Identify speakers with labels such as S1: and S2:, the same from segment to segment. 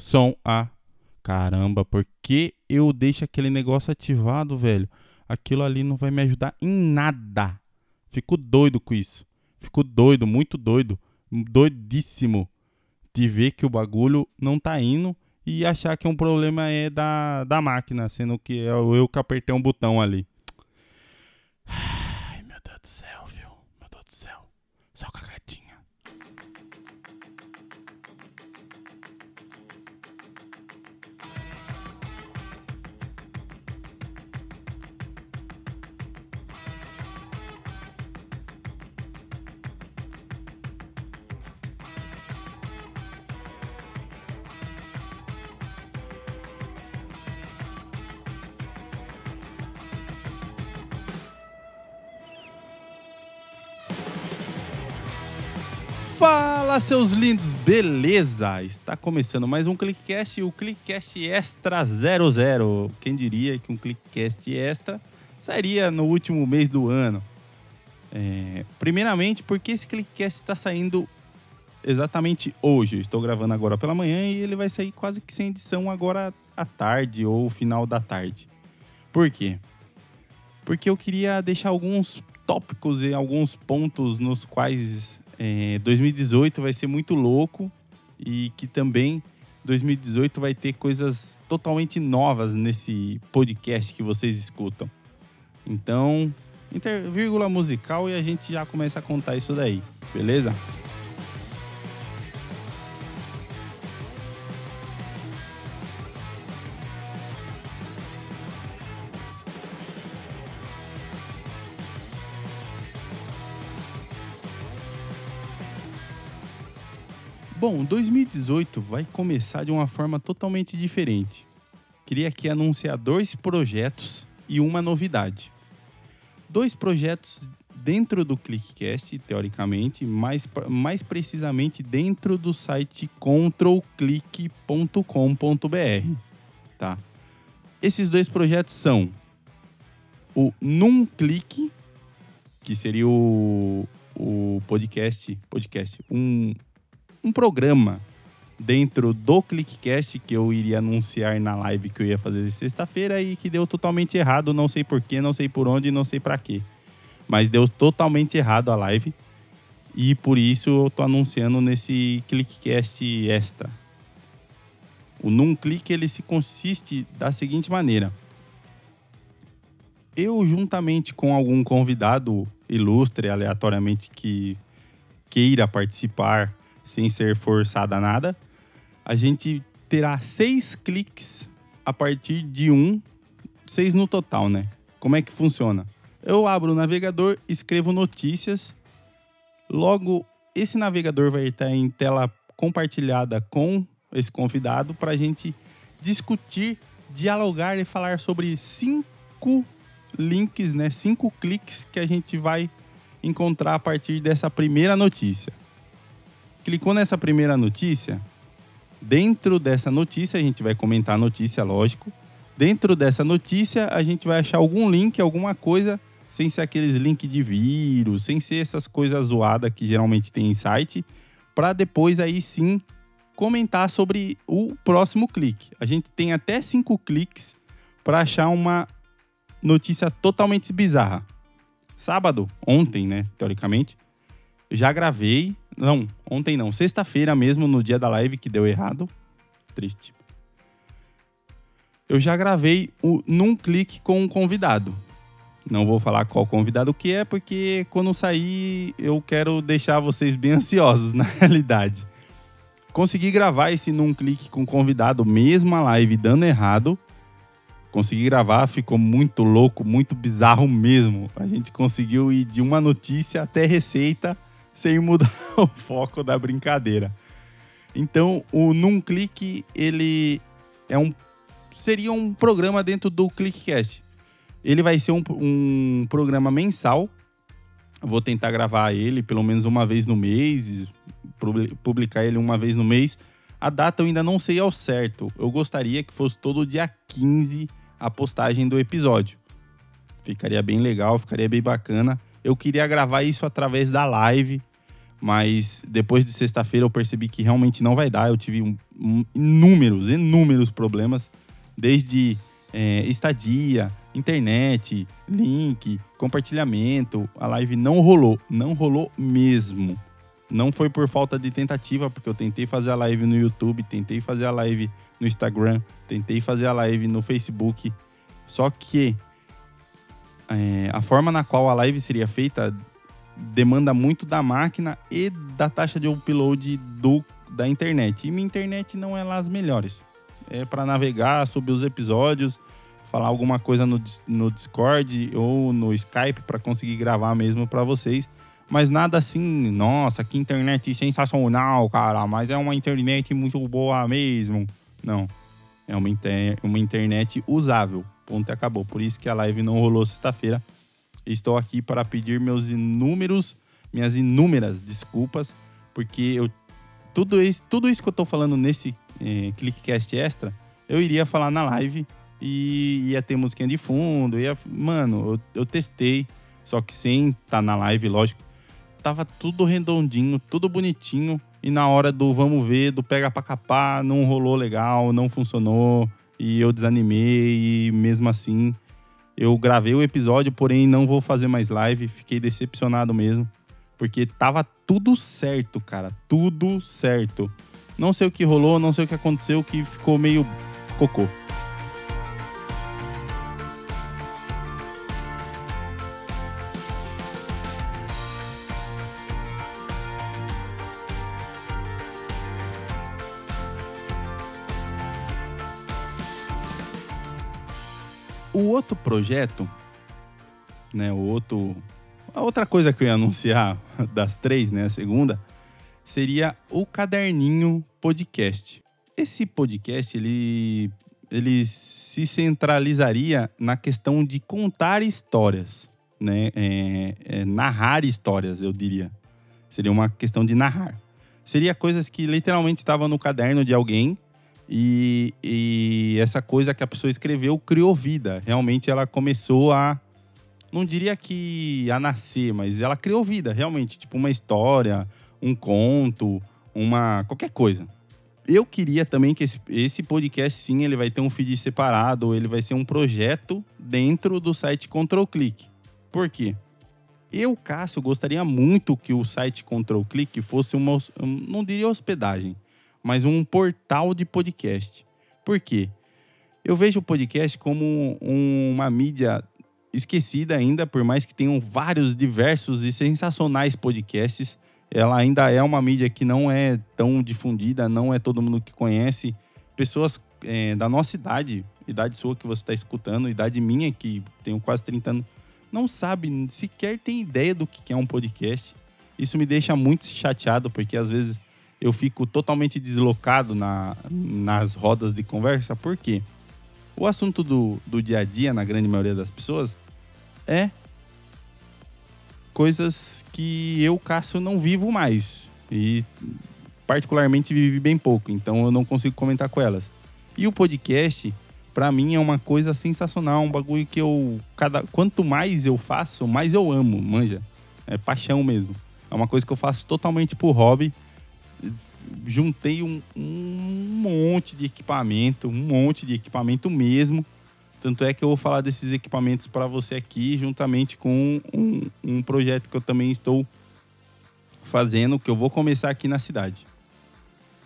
S1: som. Ah, caramba, por que eu deixo aquele negócio ativado, velho? Aquilo ali não vai me ajudar em nada. Fico doido com isso. Fico doido, muito doido. Doidíssimo de ver que o bagulho não tá indo e achar que um problema é da, da máquina, sendo que é eu que apertei um botão ali. Ai, meu Deus do céu, viu? Meu Deus do céu. Só. Fala, seus lindos, beleza? Está começando mais um ClickCast, o ClickCast Extra 00. Quem diria que um ClickCast Extra sairia no último mês do ano? É, primeiramente, porque esse ClickCast está saindo exatamente hoje. Eu estou gravando agora pela manhã e ele vai sair quase que sem edição agora à tarde ou final da tarde. Por quê? Porque eu queria deixar alguns tópicos e alguns pontos nos quais é, 2018 vai ser muito louco e que também 2018 vai ter coisas totalmente novas nesse podcast que vocês escutam. Então, inter, vírgula musical e a gente já começa a contar isso daí, beleza? Bom, 2018 vai começar de uma forma totalmente diferente. Queria aqui anunciar dois projetos e uma novidade. Dois projetos dentro do ClickCast, teoricamente, mais, mais precisamente dentro do site controlclick.com.br, tá? Esses dois projetos são o Num que seria o, o podcast, podcast, um um programa dentro do ClickCast que eu iria anunciar na live que eu ia fazer sexta-feira e que deu totalmente errado, não sei porquê, não sei por onde, não sei para quê. Mas deu totalmente errado a live e por isso eu tô anunciando nesse ClickCast extra. O num clique ele se consiste da seguinte maneira: eu juntamente com algum convidado ilustre aleatoriamente que queira participar sem ser forçada a nada, a gente terá seis cliques a partir de um, seis no total, né? Como é que funciona? Eu abro o navegador, escrevo notícias, logo esse navegador vai estar em tela compartilhada com esse convidado para a gente discutir, dialogar e falar sobre cinco links, né? Cinco cliques que a gente vai encontrar a partir dessa primeira notícia clicou nessa primeira notícia, dentro dessa notícia, a gente vai comentar a notícia, lógico. Dentro dessa notícia, a gente vai achar algum link, alguma coisa, sem ser aqueles links de vírus, sem ser essas coisas zoadas que geralmente tem em site, para depois aí sim comentar sobre o próximo clique. A gente tem até cinco cliques para achar uma notícia totalmente bizarra. Sábado, ontem, né, teoricamente, já gravei não, ontem não. Sexta-feira mesmo, no dia da live que deu errado. Triste. Eu já gravei o Num Clique com um convidado. Não vou falar qual convidado que é, porque quando sair eu quero deixar vocês bem ansiosos, na realidade. Consegui gravar esse Num Clique com convidado, mesmo a live dando errado. Consegui gravar, ficou muito louco, muito bizarro mesmo. A gente conseguiu ir de uma notícia até receita sem mudar o foco da brincadeira. Então, o Num Clique, ele é um seria um programa dentro do ClickCast. Ele vai ser um, um programa mensal. vou tentar gravar ele pelo menos uma vez no mês, publicar ele uma vez no mês. A data eu ainda não sei ao certo. Eu gostaria que fosse todo dia 15 a postagem do episódio. Ficaria bem legal, ficaria bem bacana. Eu queria gravar isso através da live, Mas depois de sexta-feira eu percebi que realmente não vai dar. Eu tive um, um, inúmeros, inúmeros problemas, desde é, estadia, internet, link, compartilhamento. A live não rolou, não rolou mesmo. Não foi por falta de tentativa, porque eu tentei fazer a live no YouTube, tentei fazer a live no Instagram, tentei fazer a live no Facebook. Só que é, a forma na qual a live seria feita demanda muito da máquina e da taxa de upload do, da internet. E minha internet não é lá as melhores. É para navegar, subir os episódios, falar alguma coisa no, no Discord ou no Skype para conseguir gravar mesmo para vocês. Mas nada assim, nossa, que internet sensacional, cara, mas é uma internet muito boa mesmo. Não. É uma, inter uma internet usável. Ponto e acabou. Por isso que a live não rolou sexta-feira. Estou aqui para pedir meus inúmeros, minhas inúmeras desculpas, porque eu tudo isso, tudo isso que eu estou falando nesse eh, Clickcast Extra, eu iria falar na live e ia ter musiquinha de fundo, ia, mano, eu, eu testei, só que sem estar tá na live, lógico, tava tudo redondinho, tudo bonitinho. E na hora do vamos ver, do pega pra capar, não rolou legal, não funcionou. E eu desanimei. E mesmo assim, eu gravei o episódio, porém não vou fazer mais live. Fiquei decepcionado mesmo. Porque tava tudo certo, cara. Tudo certo. Não sei o que rolou, não sei o que aconteceu, que ficou meio cocô. O outro projeto, né, o outro, a outra coisa que eu ia anunciar das três, né, a segunda, seria o Caderninho Podcast. Esse podcast, ele, ele se centralizaria na questão de contar histórias, né, é, é, narrar histórias, eu diria. Seria uma questão de narrar. Seria coisas que literalmente estavam no caderno de alguém e, e, essa coisa que a pessoa escreveu criou vida. Realmente ela começou a. Não diria que a nascer, mas ela criou vida, realmente. Tipo uma história, um conto, uma. qualquer coisa. Eu queria também que esse, esse podcast, sim, ele vai ter um feed separado, ele vai ser um projeto dentro do site Control Click. Por quê? Eu, Cássio, gostaria muito que o site Control Click fosse uma. Não diria hospedagem mas um portal de podcast. Por quê? Eu vejo o podcast como uma mídia esquecida ainda, por mais que tenham vários diversos e sensacionais podcasts. Ela ainda é uma mídia que não é tão difundida, não é todo mundo que conhece. Pessoas é, da nossa idade, idade sua que você está escutando, idade minha, que tenho quase 30 anos, não sabe, sequer tem ideia do que é um podcast. Isso me deixa muito chateado, porque às vezes eu fico totalmente deslocado na, nas rodas de conversa, porque o assunto do, do dia a dia, na grande maioria das pessoas, é coisas que eu, Cássio, não vivo mais. E particularmente vivi bem pouco, então eu não consigo comentar com elas. E o podcast, para mim, é uma coisa sensacional, um bagulho que eu. Cada, quanto mais eu faço, mais eu amo, manja. É paixão mesmo. É uma coisa que eu faço totalmente por hobby juntei um, um monte de equipamento, um monte de equipamento mesmo. Tanto é que eu vou falar desses equipamentos para você aqui, juntamente com um, um, projeto que eu também estou fazendo, que eu vou começar aqui na cidade.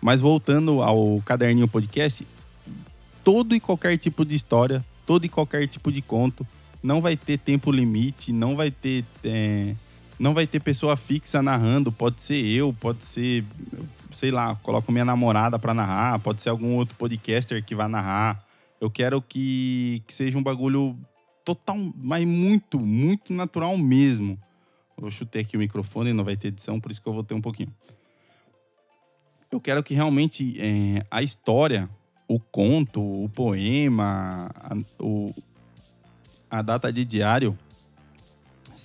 S1: Mas voltando ao Caderninho Podcast, todo e qualquer tipo de história, todo e qualquer tipo de conto, não vai ter tempo limite, não vai ter é, não vai ter pessoa fixa narrando, pode ser eu, pode ser, sei lá, coloco minha namorada para narrar, pode ser algum outro podcaster que vai narrar. Eu quero que, que seja um bagulho total, mas muito, muito natural mesmo. Eu chutei aqui o microfone, não vai ter edição, por isso que eu vou ter um pouquinho. Eu quero que realmente é, a história, o conto, o poema, a, o, a data de diário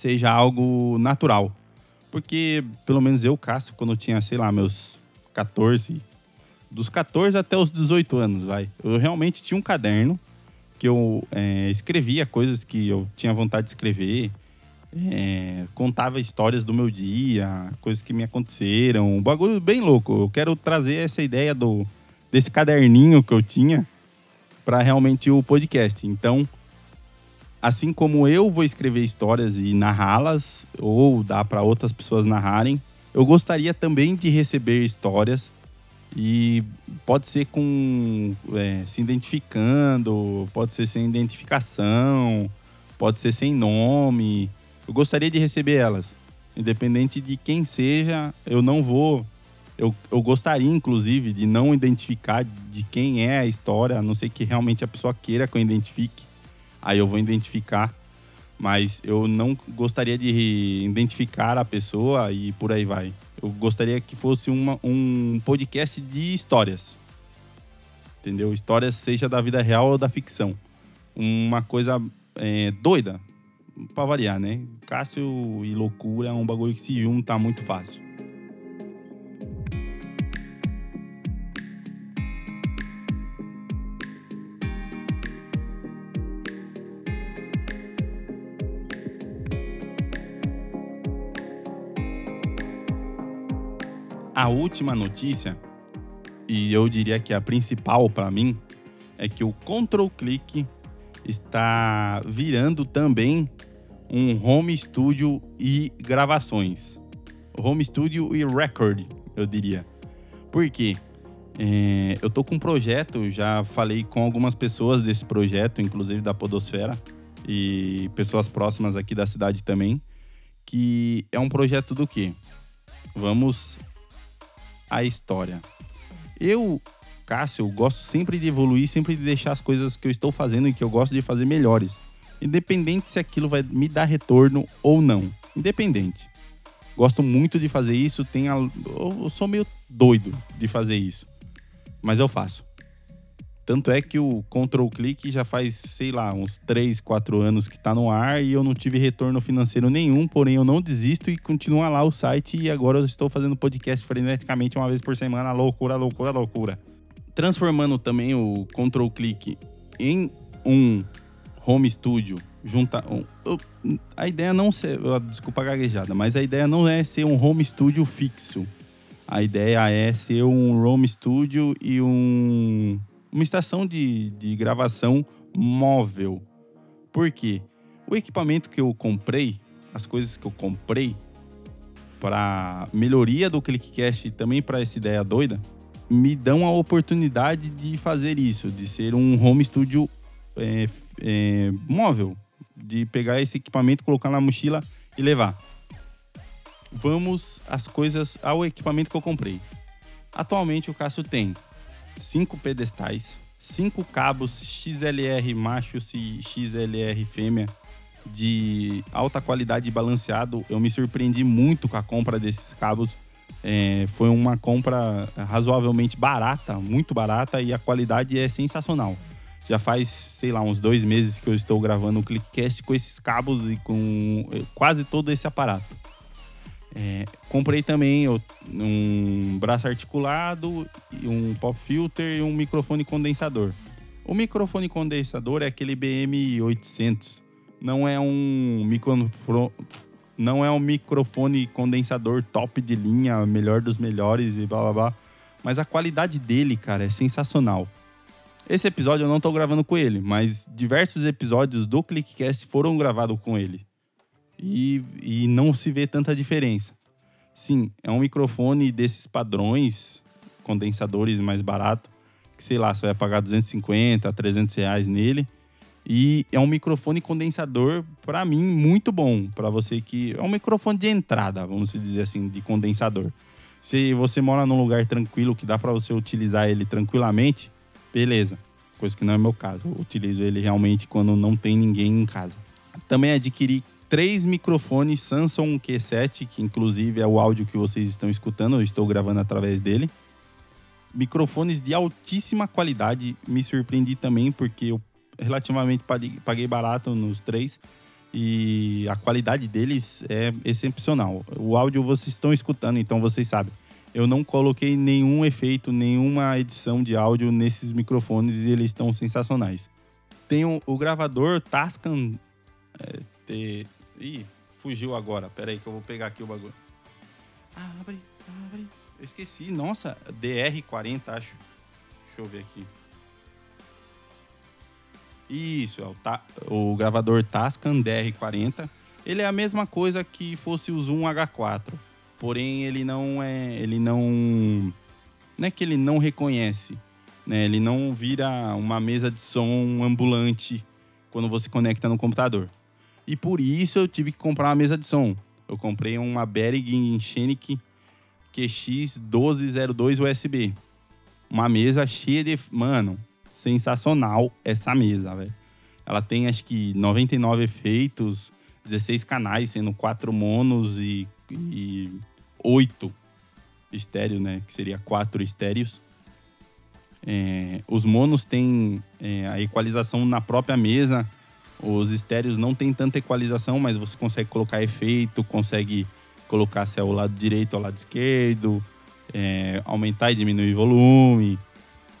S1: seja algo natural. Porque, pelo menos eu, Cássio, quando eu tinha, sei lá, meus 14, dos 14 até os 18 anos, vai. Eu realmente tinha um caderno que eu é, escrevia coisas que eu tinha vontade de escrever. é, contava histórias do meu dia, coisas que me aconteceram, um bagulho bem louco. Eu quero trazer essa ideia do desse caderninho que eu tinha para realmente o podcast. Então, assim como eu vou escrever histórias e narrá-las ou dar para outras pessoas narrarem, eu gostaria também de receber histórias e pode ser com é, se identificando, pode ser sem identificação, pode ser sem nome. Eu gostaria de receber elas. Independente de quem seja, eu não vou. Eu, eu gostaria, inclusive, de não identificar de quem é a história, a não ser que realmente a pessoa queira que eu identifique. Aí eu vou identificar. Mas eu não gostaria de identificar a pessoa e por aí vai. Eu gostaria que fosse uma, um podcast de histórias. Entendeu? Histórias, seja da vida real ou da ficção. Uma coisa é, doida, pra variar, né? Cássio e loucura é um bagulho que se junta muito fácil. A última notícia, e eu diria que a principal para mim, é que o Control Click está virando também um home studio e gravações. Home studio e record, eu diria. Por quê? É, eu tô com um projeto, já falei com algumas pessoas desse projeto, inclusive da Podosfera, e pessoas próximas aqui da cidade também, que é um projeto do quê? Vamos à história. Eu, Cássio, gosto sempre de evoluir, sempre de deixar as coisas que eu estou fazendo e que eu gosto de fazer melhores independente se aquilo vai me dar retorno ou não. Independente. Gosto muito de fazer isso, tem a... eu sou meio doido de fazer isso, mas eu faço. Tanto é que o Control Click já faz, sei lá, uns 3, 4 anos que está no ar e eu não tive retorno financeiro nenhum, porém eu não desisto e continua lá o site e agora eu estou fazendo podcast freneticamente uma vez por semana, loucura, loucura, loucura. Transformando também o Control Click em um home studio, juntar. Um, a ideia não ser. Desculpa a gaguejada, mas a ideia não é ser um home studio fixo. A ideia é ser um home studio e um, uma estação de, de gravação móvel. Por quê? O equipamento que eu comprei, as coisas que eu comprei para melhoria do ClickCast e também para essa ideia doida, me dão a oportunidade de fazer isso, de ser um home studio é, é, móvel, de pegar esse equipamento, colocar na mochila e levar. Vamos às coisas, ao equipamento que eu comprei. Atualmente o Cássio tem cinco pedestais, cinco cabos XLR macho e XLR fêmea de alta qualidade balanceado. Eu me surpreendi muito com a compra desses cabos. É, foi uma compra razoavelmente barata, muito barata, e a qualidade é sensacional. Já faz, sei lá, uns dois meses que eu estou gravando o Clickcast com esses cabos e com eh, quase todo esse aparato. É, comprei também um braço articulado, um pop filter e um microfone condensador. O microfone condensador é aquele BM800. Não é um microfone, não é um microfone condensador top de linha, melhor dos melhores e blá blá blá. Mas a qualidade dele, cara, é sensacional. Esse episódio eu não tô gravando com ele, mas diversos episódios do Clickcast foram gravados com ele. E, e não se vê tanta diferença. Sim, é um microfone desses padrões, condensadores mais barato, que sei lá, você vai pagar 250, 300 reais nele. E é um microfone condensador, para mim, muito bom. Para você que. É um microfone de entrada, vamos dizer assim, de condensador. Se você mora num lugar tranquilo que dá para você utilizar ele tranquilamente, beleza. Coisa que não é meu caso. Eu utilizo ele realmente quando não tem ninguém em casa. Também adquiri três microfones Samsung Q7, que inclusive é o áudio que vocês estão escutando, eu estou gravando através dele. Microfones de altíssima qualidade, me surpreendi também porque eu relativamente paguei barato nos três e a qualidade deles é excepcional. O áudio vocês estão escutando, então vocês sabem eu não coloquei nenhum efeito, nenhuma edição de áudio nesses microfones e eles estão sensacionais. Tem o, o gravador Tascam é, ih, fugiu agora. Pera aí que eu vou pegar aqui o bagulho. Abre, abre. Eu esqueci. Nossa, DR40, acho. Deixa eu ver aqui. Isso, é o, ta o gravador Tascam DR40. Ele é a mesma coisa que fosse o Zoom H4. Porém, ele não é. Ele não. Não é que ele não reconhece. Né? Ele não vira uma mesa de som ambulante quando você conecta no computador. E por isso eu tive que comprar uma mesa de som. Eu comprei uma Behringer Scenic QX1202 USB. Uma mesa cheia de. Mano, sensacional essa mesa, velho. Ela tem acho que 99 efeitos, 16 canais, sendo 4 monos e, e 8 estéreo, né? Que seria 4 estéreos. É, os monos têm é, a equalização na própria mesa. Os estéreos não tem tanta equalização, mas você consegue colocar efeito, consegue colocar se é o lado direito ou lado esquerdo, é, aumentar e diminuir volume.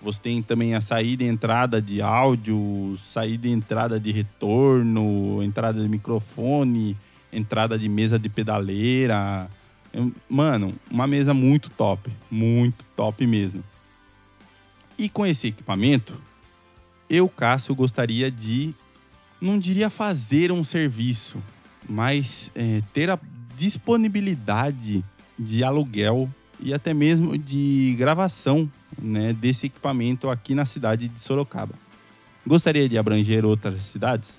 S1: Você tem também a saída e entrada de áudio, saída e entrada de retorno, entrada de microfone, entrada de mesa de pedaleira. Mano, uma mesa muito top, muito top mesmo. E com esse equipamento, eu, Cássio, gostaria de, não diria fazer um serviço, mas é, ter a disponibilidade de aluguel e até mesmo de gravação né, desse equipamento aqui na cidade de Sorocaba. Gostaria de abranger outras cidades?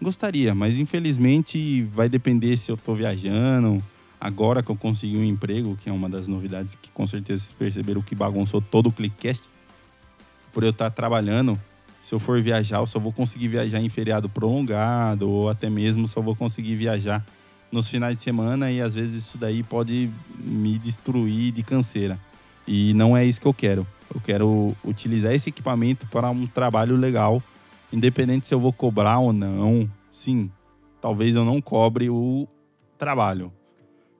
S1: Gostaria, mas infelizmente vai depender se eu estou viajando. Agora que eu consegui um emprego, que é uma das novidades que com certeza vocês perceberam que bagunçou todo o Clickcast. Por eu estar trabalhando, se eu for viajar, eu só vou conseguir viajar em feriado prolongado ou até mesmo só vou conseguir viajar nos finais de semana e às vezes isso daí pode me destruir de canseira. E não é isso que eu quero. Eu quero utilizar esse equipamento para um trabalho legal, independente se eu vou cobrar ou não. Sim, talvez eu não cobre o trabalho.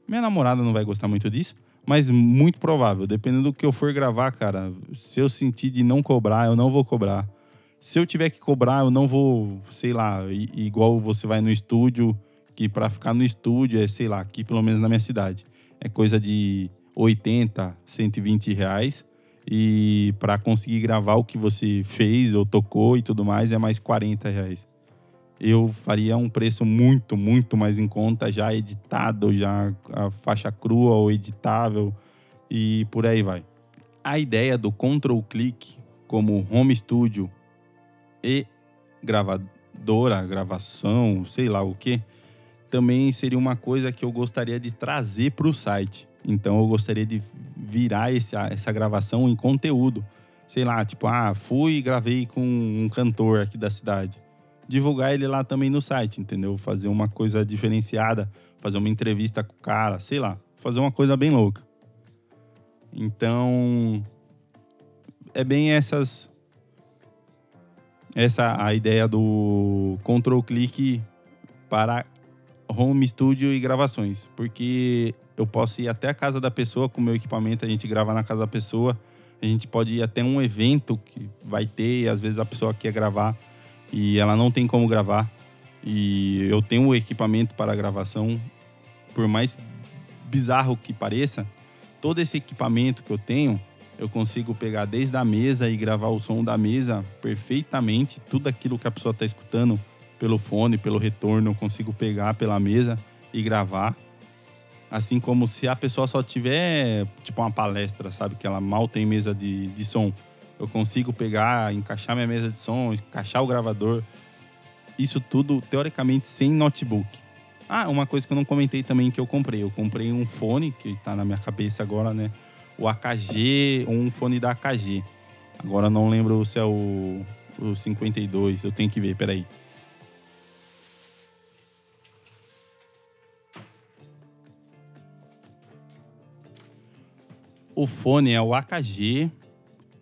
S1: Minha namorada não vai gostar muito disso, mas muito provável. Dependendo do que eu for gravar, cara, se eu sentir de não cobrar, eu não vou cobrar. Se eu tiver que cobrar, eu não vou, sei lá, igual você vai no estúdio, que para ficar no estúdio é, sei lá, aqui pelo menos na minha cidade, é coisa de 80, 120 reais. E para conseguir gravar o que você fez ou tocou e tudo mais, é mais 40 reais. Eu faria um preço muito, muito mais em conta, já editado, já a faixa crua ou editável e por aí vai. A ideia do Control Click como home studio e gravadora, gravação, sei lá o que, também seria uma coisa que eu gostaria de trazer para o site. Então eu gostaria de virar esse, essa gravação em conteúdo. Sei lá, tipo, ah, fui e gravei com um cantor aqui da cidade. Divulgar ele lá também no site, entendeu? Fazer uma coisa diferenciada, fazer uma entrevista com o cara, sei lá, fazer uma coisa bem louca. Então, é bem essas essa a ideia do control click para home studio e gravações, porque eu posso ir até a casa da pessoa com o meu equipamento, a gente grava na casa da pessoa. A gente pode ir até um evento que vai ter e às vezes a pessoa quer gravar e ela não tem como gravar. E eu tenho o equipamento para gravação, por mais bizarro que pareça, todo esse equipamento que eu tenho, eu consigo pegar desde a mesa e gravar o som da mesa perfeitamente, tudo aquilo que a pessoa está escutando pelo fone, pelo retorno, eu consigo pegar pela mesa e gravar. Assim como se a pessoa só tiver, tipo, uma palestra, sabe? Que ela mal tem mesa de, de som. Eu consigo pegar, encaixar minha mesa de som, encaixar o gravador. Isso tudo, teoricamente, sem notebook. Ah, uma coisa que eu não comentei também que eu comprei. Eu comprei um fone, que tá na minha cabeça agora, né? O AKG, um fone da AKG. Agora não lembro se é o, o 52, eu tenho que ver, peraí. O fone é o AKG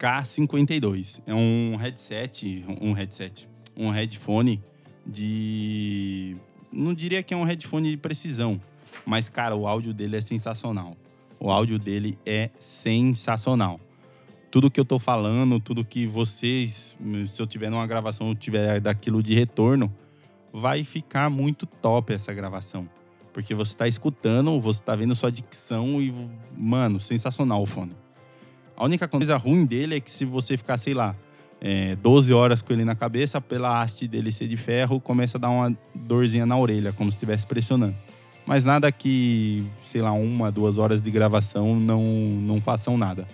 S1: K52. É um headset, um headset, um headphone de não diria que é um headphone de precisão, mas cara, o áudio dele é sensacional. O áudio dele é sensacional. Tudo que eu tô falando, tudo que vocês, se eu tiver numa gravação, eu tiver daquilo de retorno, vai ficar muito top essa gravação. Porque você tá escutando, você tá vendo sua dicção e, mano, sensacional o fone. A única coisa ruim dele é que se você ficar, sei lá, é, 12 horas com ele na cabeça, pela haste dele ser de ferro, começa a dar uma dorzinha na orelha, como se estivesse pressionando. Mas nada que, sei lá, uma, duas horas de gravação não, não façam nada.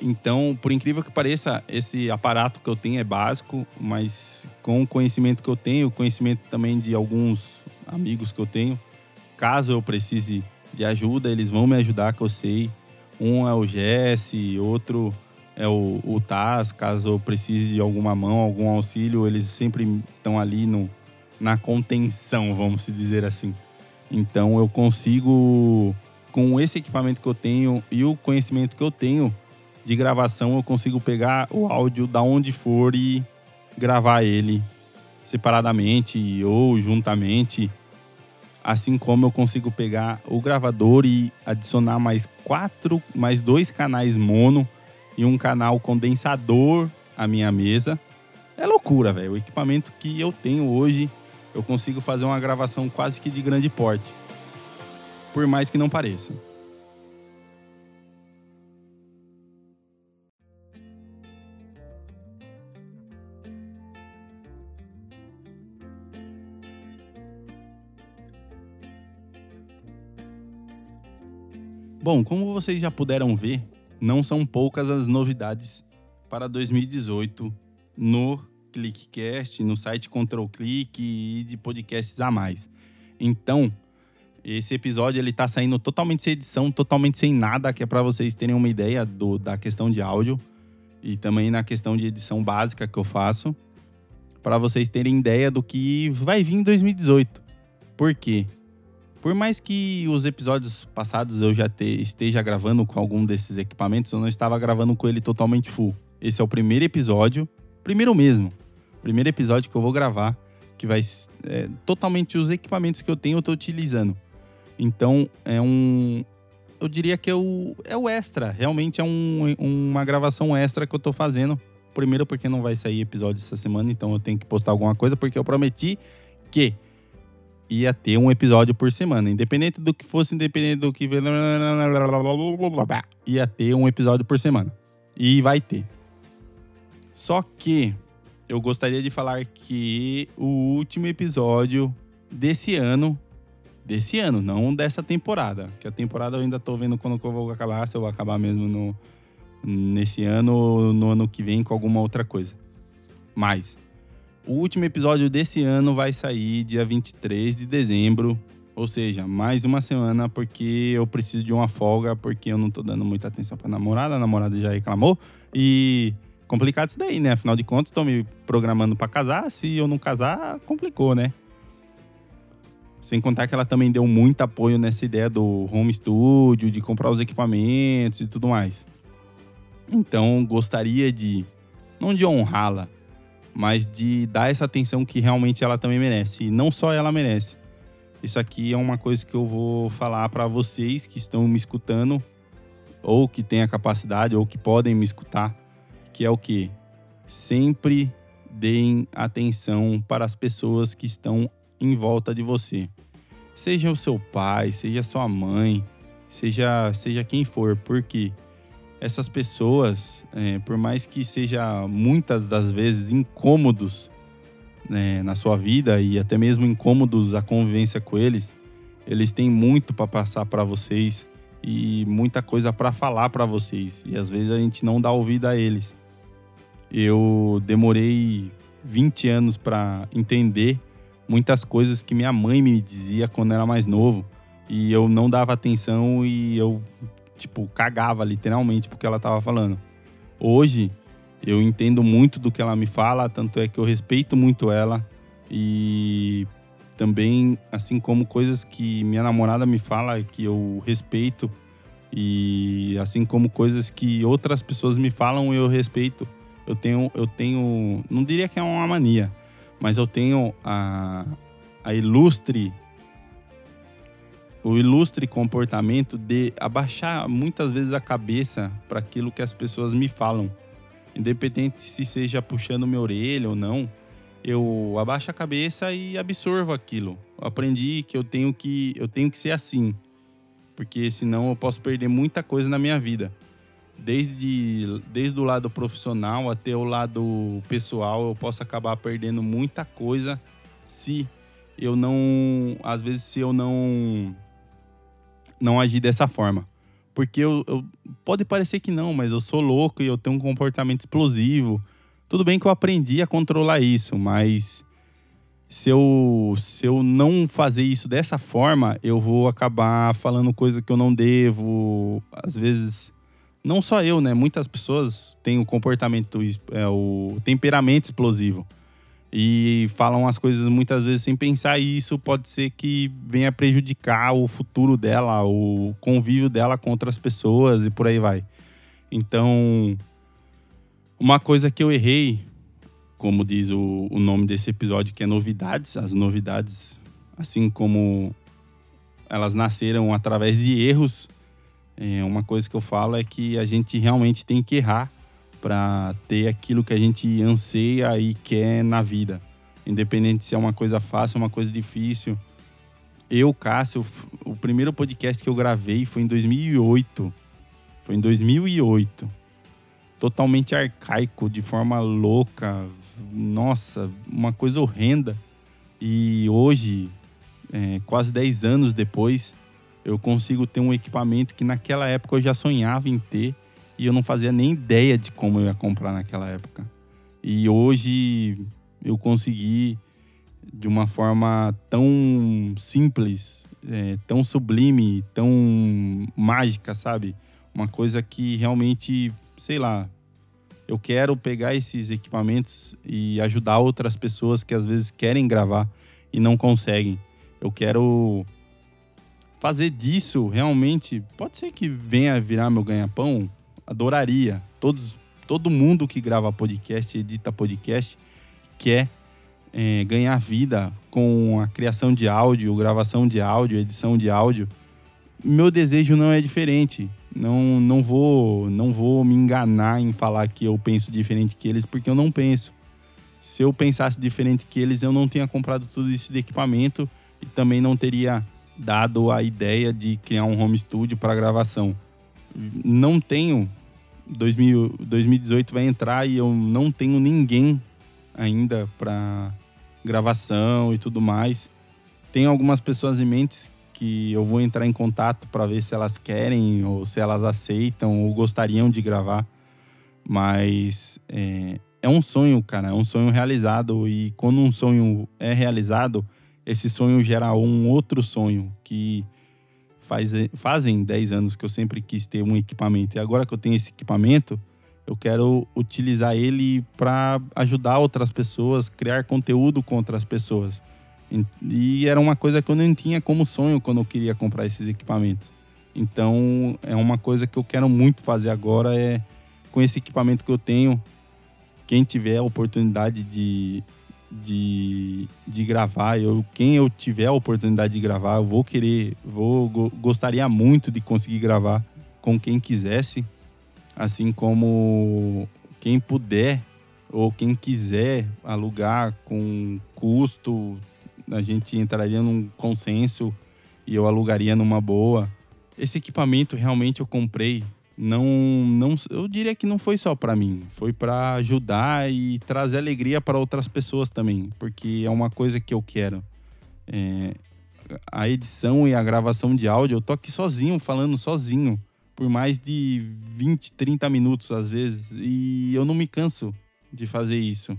S1: Então, por incrível que pareça, esse aparato que eu tenho é básico, mas com o conhecimento que eu tenho, conhecimento também de alguns amigos que eu tenho, caso eu precise de ajuda, eles vão me ajudar, que eu sei. Um é o Jesse, outro é o, o Taz, caso eu precise de alguma mão, algum auxílio, eles sempre estão ali no, na contenção, vamos dizer assim. Então eu consigo, com esse equipamento que eu tenho e o conhecimento que eu tenho de gravação, eu consigo pegar o áudio da onde for e gravar ele separadamente ou juntamente. Assim como eu consigo pegar o gravador e adicionar mais quatro, mais dois canais mono e um canal condensador à minha mesa. É loucura, velho. O equipamento que eu tenho hoje eu consigo fazer uma gravação quase que de grande porte. Por mais que não pareça. Bom, como vocês já puderam ver, não são poucas as novidades para 2018 no ClickCast, no site Control Click e de podcasts a mais. Então, esse episódio ele tá saindo totalmente sem edição, totalmente sem nada, que é para vocês terem uma ideia do, da questão de áudio e também na questão de edição básica que eu faço, para vocês terem ideia do que vai vir em 2018. Por quê? Por mais que os episódios passados eu já te, esteja gravando com algum desses equipamentos, eu não estava gravando com ele totalmente full. Esse é o primeiro episódio, primeiro mesmo, primeiro episódio que eu vou gravar, que vai é, totalmente os equipamentos que eu tenho eu tô utilizando. Então é um, eu diria que é o, é o extra, realmente é um, uma gravação extra que eu tô fazendo. Primeiro porque não vai sair episódio essa semana, então eu tenho que postar alguma coisa porque eu prometi que ia ter um episódio por semana, independente do que fosse, independente do que ia ter um episódio por semana. E vai ter. Só que eu gostaria de falar que o último episódio desse ano, desse ano, não dessa temporada, que a temporada eu ainda tô vendo quando eu vou acabar, se eu vou acabar mesmo no, nesse ano ou no ano que vem com alguma outra coisa. Mas o último episódio desse ano vai sair dia 23 de dezembro, ou seja, mais uma semana porque eu preciso de uma folga porque eu não tô dando muita atenção pra namorada, a namorada já reclamou e complicado isso daí, né? Afinal de contas, estão me programando para casar. Se eu não casar, complicou, né? Sem contar que ela também deu muito apoio nessa ideia do home studio, de comprar os equipamentos e tudo mais. Então, gostaria de, não de honrá-la, mas de dar essa atenção que realmente ela também merece. E não só ela merece. Isso aqui é uma coisa que eu vou falar para vocês que estão me escutando, ou que têm a capacidade, ou que podem me escutar que é o que? Sempre deem atenção para as pessoas que estão em volta de você. Seja o seu pai, seja sua mãe, seja, seja quem for, porque essas pessoas, é, por mais que seja muitas das vezes incômodos né, na sua vida e até mesmo incômodos a convivência com eles, eles têm muito para passar para vocês e muita coisa para falar para vocês. E às vezes a gente não dá ouvido a eles. Eu demorei 20 anos para entender muitas coisas que minha mãe me dizia quando era mais novo. E eu não dava atenção e eu tipo cagava literalmente porque ela tava falando. Hoje eu entendo muito do que ela me fala, tanto é que eu respeito muito ela. E também assim como coisas que minha namorada me fala que eu respeito. E assim como coisas que outras pessoas me falam eu respeito eu tenho, eu tenho, não diria que é uma mania, mas eu tenho a, a ilustre, o ilustre comportamento de abaixar muitas vezes a cabeça para aquilo que as pessoas me falam, independente se seja puxando minha orelha ou não, eu abaixo a cabeça e absorvo aquilo. Eu aprendi que eu tenho que eu tenho que ser assim, porque senão eu posso perder muita coisa na minha vida. Desde, desde o lado profissional até o lado pessoal, eu posso acabar perdendo muita coisa se eu não, às vezes se eu não não agir dessa forma. Porque eu, eu, pode parecer que não, mas eu sou louco e eu tenho um comportamento explosivo. Tudo bem que eu aprendi a controlar isso, mas se eu, se eu não fazer isso dessa forma, eu vou acabar falando coisa que eu não devo. Às vezes, não só eu, né? Muitas pessoas têm o comportamento, é, o temperamento explosivo e falam as coisas muitas vezes sem pensar e isso pode ser que venha prejudicar o futuro dela, o convívio dela com outras pessoas e por aí vai. Então, uma coisa que eu errei, como diz o, o nome desse episódio, que é novidades, as novidades, assim como elas nasceram através de erros, é, uma coisa que eu falo é que a gente realmente tem que errar para ter aquilo que a gente anseia e quer na vida. Independente se é uma coisa fácil uma coisa difícil. Eu, Cássio, o primeiro podcast que eu gravei foi em 2008. Foi em 2008. Totalmente arcaico, de forma louca. Nossa, uma coisa horrenda. E hoje, é, quase 10 anos depois, eu consigo ter um equipamento que naquela época eu já sonhava em ter e eu não fazia nem ideia de como eu ia comprar naquela época. E hoje eu consegui de uma forma tão simples, é, tão sublime, tão mágica, sabe? Uma coisa que realmente, sei lá, eu quero pegar esses equipamentos e ajudar outras pessoas que às vezes querem gravar e não conseguem. Eu quero fazer disso realmente. Pode ser que venha virar meu ganha-pão, adoraria. Todos, todo mundo que grava podcast, edita podcast, quer é, ganhar vida com a criação de áudio, gravação de áudio, edição de áudio. Meu desejo não é diferente. Não, não vou, não vou me enganar em falar que eu penso diferente que eles, porque eu não penso. Se eu pensasse diferente que eles, eu não teria comprado tudo isso de equipamento e também não teria dado a ideia de criar um home studio para gravação não tenho. 2000, 2018 vai entrar e eu não tenho ninguém ainda para gravação e tudo mais. Tenho algumas pessoas em mente que eu vou entrar em contato para ver se elas querem ou se elas aceitam ou gostariam de gravar. Mas é, é um sonho, cara, é um sonho realizado. E quando um sonho é realizado, esse sonho gera um outro sonho que faz, fazem 10 anos que eu sempre quis ter um equipamento. E agora que eu tenho esse equipamento, eu quero utilizar ele para ajudar outras pessoas, criar conteúdo com outras pessoas. E era uma coisa que eu não tinha como sonho quando eu queria comprar esses equipamentos. Então, é uma coisa que eu quero muito fazer agora é com esse equipamento que eu tenho, quem tiver a oportunidade de de, de gravar. Eu, quem eu tiver a oportunidade de gravar, eu vou querer, vou gostaria muito de conseguir gravar com quem quisesse, assim como quem puder ou quem quiser alugar com custo, a gente entraria num consenso e eu alugaria numa boa. Esse equipamento realmente eu comprei não, não, eu diria que não foi só para mim, foi para ajudar e trazer alegria para outras pessoas também, porque é uma coisa que eu quero. É, a edição e a gravação de áudio, eu tô aqui sozinho, falando sozinho, por mais de 20, 30 minutos às vezes, e eu não me canso de fazer isso.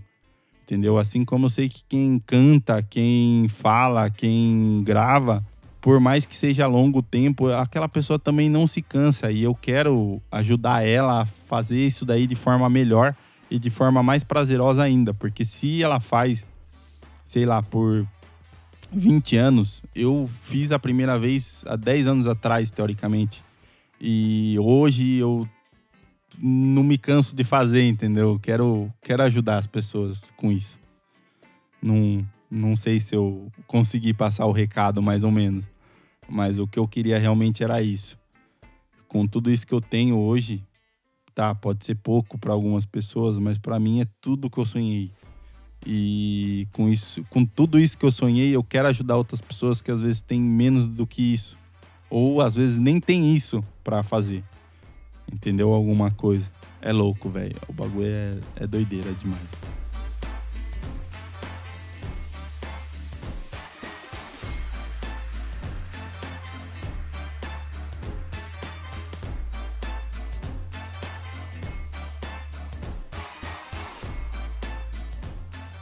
S1: Entendeu? Assim como eu sei que quem canta, quem fala, quem grava, por mais que seja longo tempo, aquela pessoa também não se cansa e eu quero ajudar ela a fazer isso daí de forma melhor e de forma mais prazerosa ainda, porque se ela faz, sei lá, por 20 anos, eu fiz a primeira vez há 10 anos atrás, teoricamente. E hoje eu não me canso de fazer, entendeu? Quero, quero ajudar as pessoas com isso. Não, não sei se eu consegui passar o recado mais ou menos. Mas o que eu queria realmente era isso. Com tudo isso que eu tenho hoje, tá, pode ser pouco para algumas pessoas, mas para mim é tudo que eu sonhei. E com isso, com tudo isso que eu sonhei, eu quero ajudar outras pessoas que às vezes têm menos do que isso, ou às vezes nem tem isso para fazer. Entendeu alguma coisa? É louco, velho. O bagulho é, é doideira demais.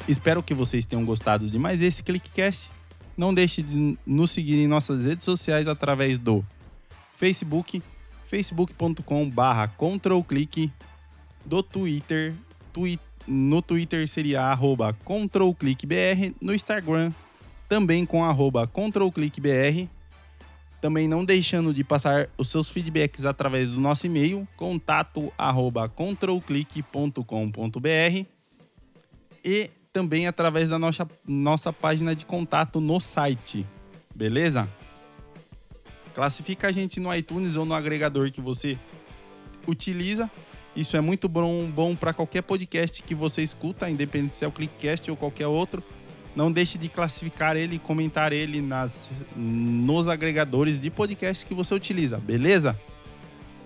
S1: Espero que vocês tenham gostado de mais esse ClickCast. Não deixe de nos seguir em nossas redes sociais através do Facebook, facebook.com barra controlclick, do Twitter, twi no Twitter seria arroba controlclickbr, no Instagram também com arroba controlclickbr. Também não deixando de passar os seus feedbacks através do nosso e-mail, contato arroba controlclick.com.br. E também através da nossa, nossa página de contato no site. Beleza? Classifica a gente no iTunes ou no agregador que você utiliza. Isso é muito bom, bom para qualquer podcast que você escuta, independente se é o Clickcast ou qualquer outro. Não deixe de classificar ele e comentar ele nas, nos agregadores de podcast que você utiliza, beleza?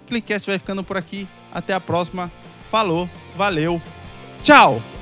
S1: Clickcast vai ficando por aqui. Até a próxima. Falou, valeu, tchau!